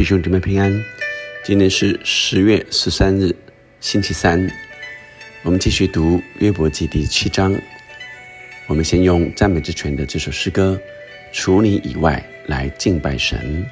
弟兄姊妹平安，今天是十月十三日，星期三。我们继续读约伯记第七章。我们先用赞美之泉的这首诗歌《除你以外》来敬拜神。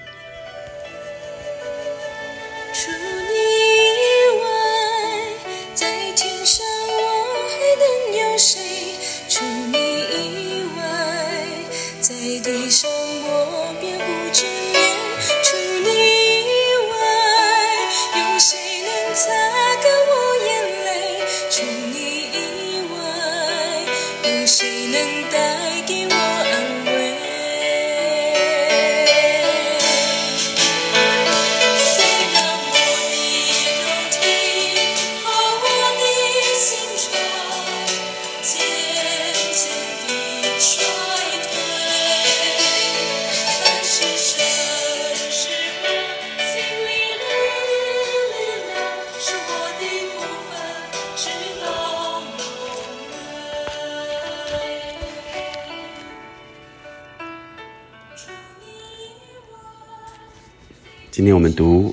今天我们读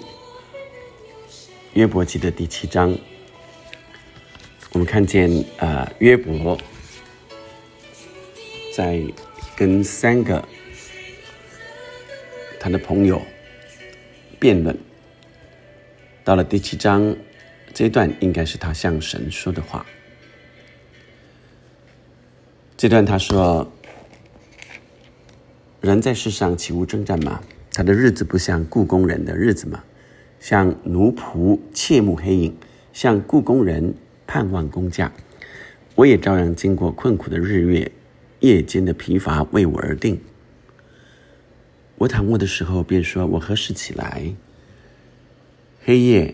约伯记的第七章，我们看见啊，约伯在跟三个他的朋友辩论。到了第七章这一段，应该是他向神说的话。这段他说：“人在世上岂无征战吗？”他的日子不像故宫人的日子吗？像奴仆切慕黑影，像故宫人盼望工价。我也照样经过困苦的日月，夜间的疲乏为我而定。我躺卧的时候，便说：我何时起来？黑夜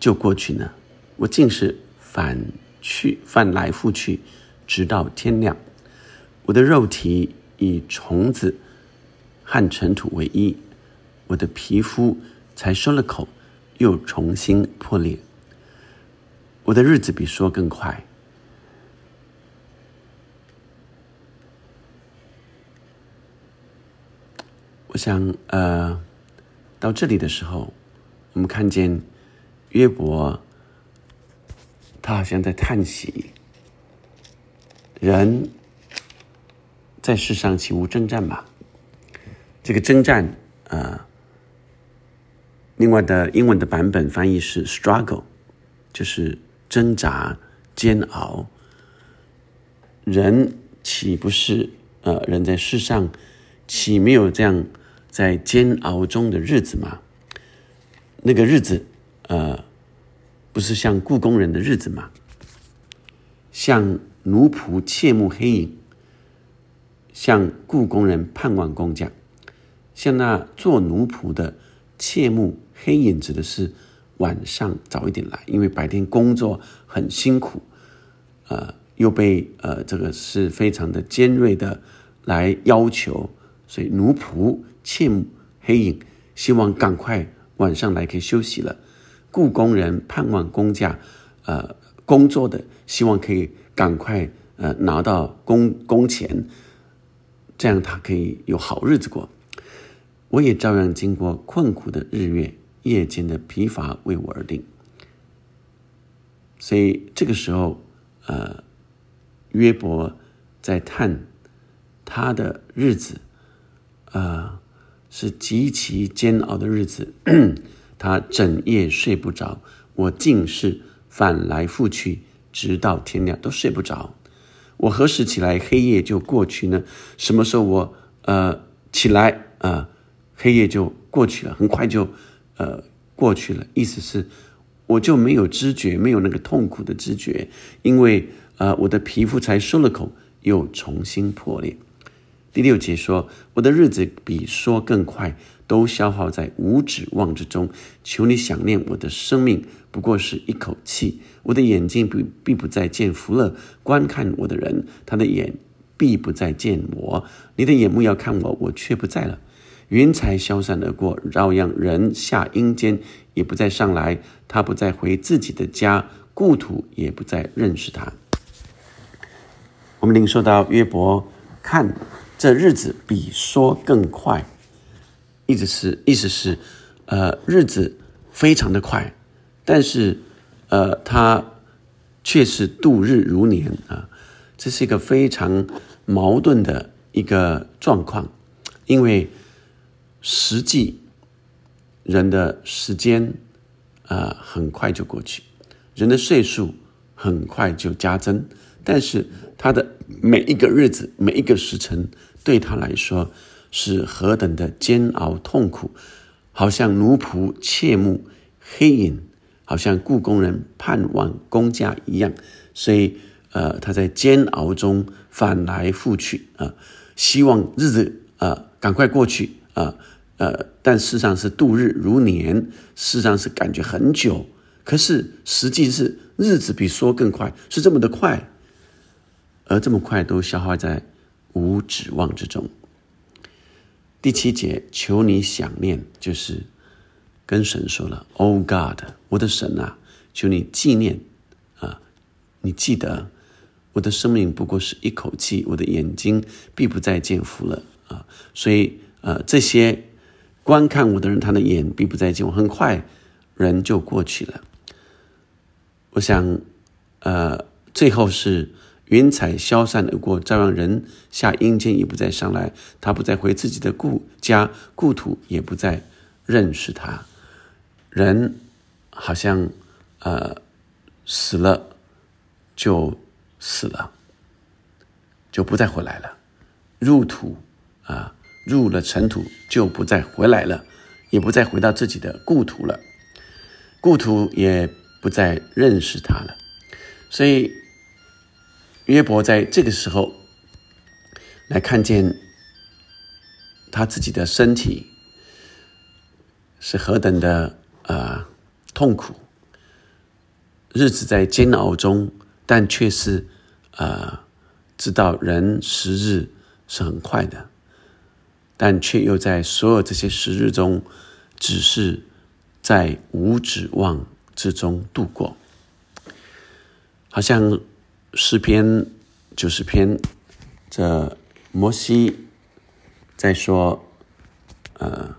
就过去呢？我竟是反去翻来覆去，直到天亮。我的肉体以虫子。和尘土为一，我的皮肤才收了口，又重新破裂。我的日子比说更快。我想，呃，到这里的时候，我们看见约伯，他好像在叹息：人在世上岂无征战嘛？这个征战，呃，另外的英文的版本翻译是 struggle，就是挣扎、煎熬。人岂不是呃，人在世上岂没有这样在煎熬中的日子吗？那个日子，呃，不是像故宫人的日子吗？像奴仆切慕黑影，像故宫人盼望工匠。像那做奴仆的，切慕黑影，指的是晚上早一点来，因为白天工作很辛苦，呃，又被呃这个是非常的尖锐的来要求，所以奴仆切慕黑影，希望赶快晚上来可以休息了。雇工人盼望工价，呃，工作的希望可以赶快呃拿到工工钱，这样他可以有好日子过。我也照样经过困苦的日月，夜间的疲乏为我而定。所以这个时候，呃，约伯在叹他的日子，呃，是极其煎熬的日子。他整夜睡不着，我竟是翻来覆去，直到天亮都睡不着。我何时起来，黑夜就过去呢？什么时候我呃起来啊？黑夜就过去了，很快就，呃，过去了。意思是，我就没有知觉，没有那个痛苦的知觉，因为，呃，我的皮肤才收了口，又重新破裂。第六节说，我的日子比说更快，都消耗在无指望之中。求你想念我的生命，不过是一口气。我的眼睛必必不再见福乐，观看我的人，他的眼必不再见我。你的眼目要看我，我却不在了。云彩消散而过，照样人下阴间也不再上来，他不再回自己的家，故土也不再认识他。我们领受到约伯看这日子比说更快，意思是意思是，呃，日子非常的快，但是呃，他却是度日如年啊，这是一个非常矛盾的一个状况，因为实际人的时间啊很快就过去，人的岁数很快就加增，但是他的每一个日子每一个时辰对他来说。是何等的煎熬痛苦，好像奴仆切慕黑影，好像故宫人盼望公家一样。所以，呃，他在煎熬中翻来覆去啊，希望日子啊赶快过去啊，呃，但事实上是度日如年，事实上是感觉很久。可是实际是日子比说更快，是这么的快，而这么快都消耗在无指望之中。第七节，求你想念，就是跟神说了：“Oh God，我的神啊，求你纪念啊，你记得我的生命不过是一口气，我的眼睛必不再见福了啊！所以呃，这些观看我的人，他的眼必不再见我，很快人就过去了。我想，呃，最后是。”云彩消散而过，照样人下阴间也不再上来。他不再回自己的故家故土，也不再认识他。人好像呃死了就死了，就不再回来了。入土啊，入了尘土就不再回来了，也不再回到自己的故土了。故土也不再认识他了。所以。约伯在这个时候来看见他自己的身体是何等的啊痛苦，日子在煎熬中，但却是啊知道人时日是很快的，但却又在所有这些时日中，只是在无指望之中度过，好像。诗篇九十篇，这摩西在说，呃，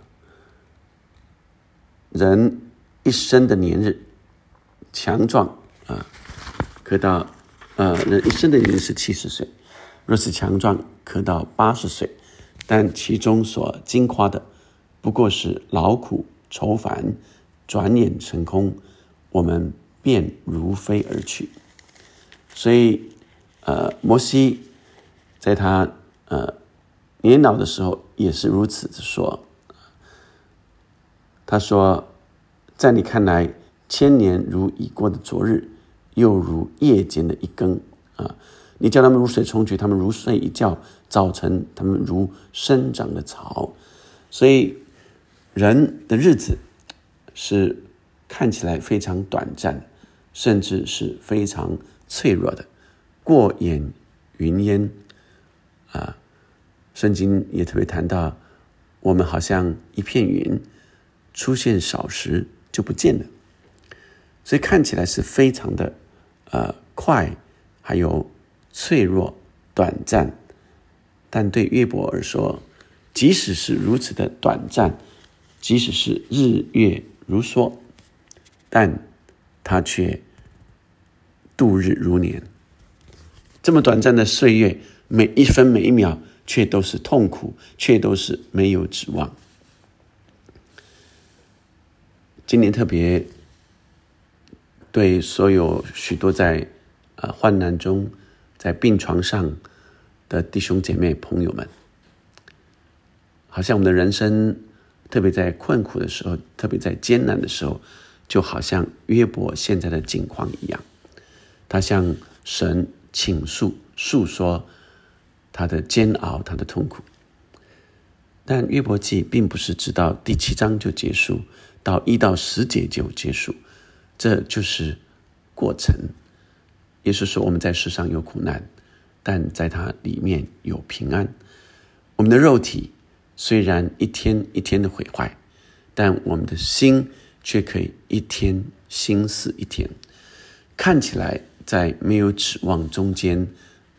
人一生的年日强壮啊，可到呃人一生的年日是七十岁，若是强壮可到八十岁，但其中所惊夸的不过是劳苦愁烦，转眼成空，我们便如飞而去。所以，呃，摩西在他呃年老的时候也是如此的说。他说：“在你看来，千年如已过的昨日，又如夜间的一更啊！你叫他们如水冲去，他们如睡一觉；早晨，他们如生长的草。所以，人的日子是看起来非常短暂，甚至是非常。”脆弱的，过眼云烟，啊，圣经也特别谈到，我们好像一片云，出现少时就不见了，所以看起来是非常的，呃，快，还有脆弱、短暂，但对约伯而说，即使是如此的短暂，即使是日月如梭，但他却。度日如年，这么短暂的岁月，每一分每一秒却都是痛苦，却都是没有指望。今年特别对所有许多在啊患难中、在病床上的弟兄姐妹朋友们，好像我们的人生，特别在困苦的时候，特别在艰难的时候，就好像约伯现在的境况一样。他向神倾诉、诉说他的煎熬、他的痛苦。但约伯记并不是直到第七章就结束，到一到十节就结束，这就是过程。也是说，我们在世上有苦难，但在它里面有平安。我们的肉体虽然一天一天的毁坏，但我们的心却可以一天心似一天，看起来。在没有指望中间，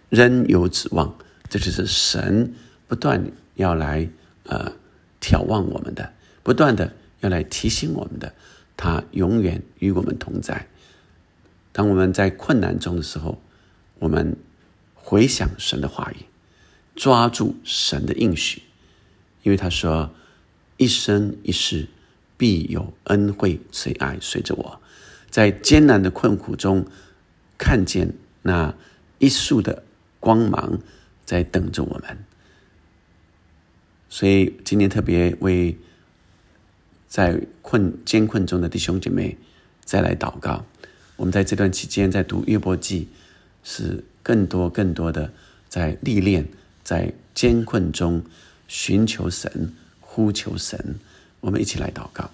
仍有指望，这就是神不断要来呃眺望我们的，不断的要来提醒我们的，他永远与我们同在。当我们在困难中的时候，我们回想神的话语，抓住神的应许，因为他说：“一生一世必有恩惠慈爱随着我，在艰难的困苦中看见那一束的光芒在等着我们。”所以今天特别为在困艰困中的弟兄姐妹再来祷告。我们在这段期间在读约伯记，是更多更多的在历练，在艰困中寻求神、呼求神。我们一起来祷告，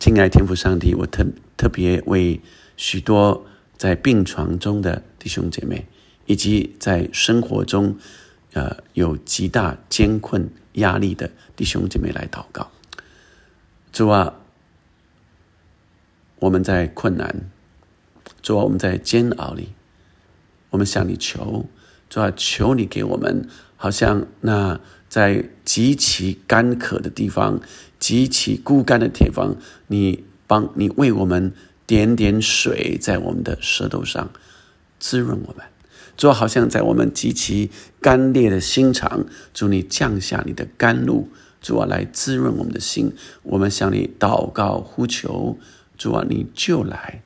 亲爱天父上帝，我特特别为许多在病床中的弟兄姐妹，以及在生活中。呃，有极大艰困压力的弟兄姐妹来祷告。主啊，我们在困难，主啊，我们在煎熬里，我们向你求，主啊，求你给我们，好像那在极其干渴的地方、极其枯干的地方，你帮你为我们点点水在我们的舌头上，滋润我们。主好像在我们极其干裂的心肠，主你降下你的甘露，主啊来滋润我们的心。我们向你祷告呼求，主啊你就来，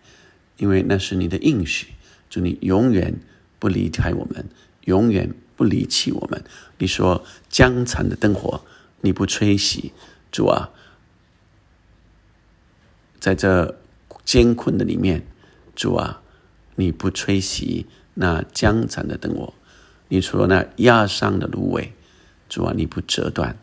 因为那是你的应许。主你永远不离开我们，永远不离弃我们。你说江残的灯火你不吹熄，主啊，在这艰困的里面，主啊你不吹熄。那江残的灯火，你除了那压伤的芦苇，主啊，你不折断，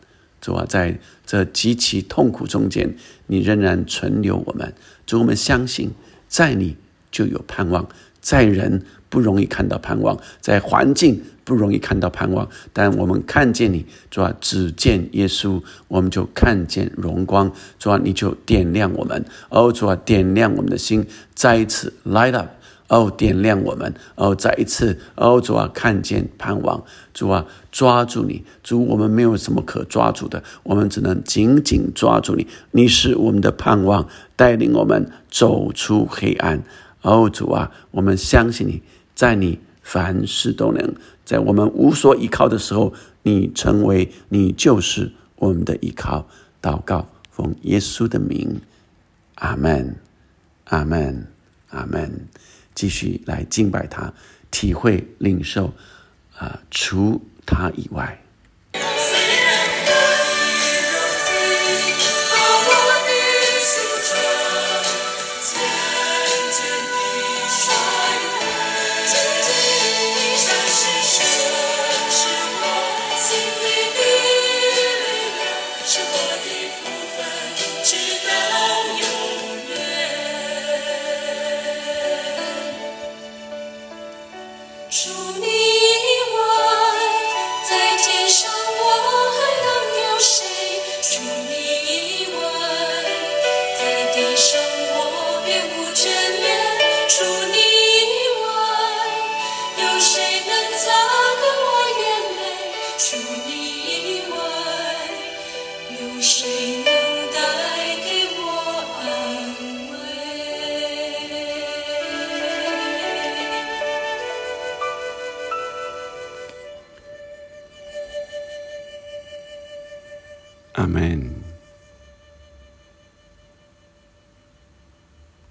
主啊，在这极其痛苦中间，你仍然存留我们。主，我们相信，在你就有盼望，在人不容易看到盼望，在环境不容易看到盼望，但我们看见你，主啊，只见耶稣，我们就看见荣光。主啊，你就点亮我们，哦，主啊，点亮我们的心，再一次 light up。哦，点亮我们！哦，再一次，哦，主啊，看见盼望，主啊，抓住你，主，我们没有什么可抓住的，我们只能紧紧抓住你。你是我们的盼望，带领我们走出黑暗。哦，主啊，我们相信你，在你凡事都能，在我们无所依靠的时候，你成为，你就是我们的依靠。祷告，奉耶稣的名，阿门，阿门，阿门。继续来敬拜他，体会领受，啊，除他以外。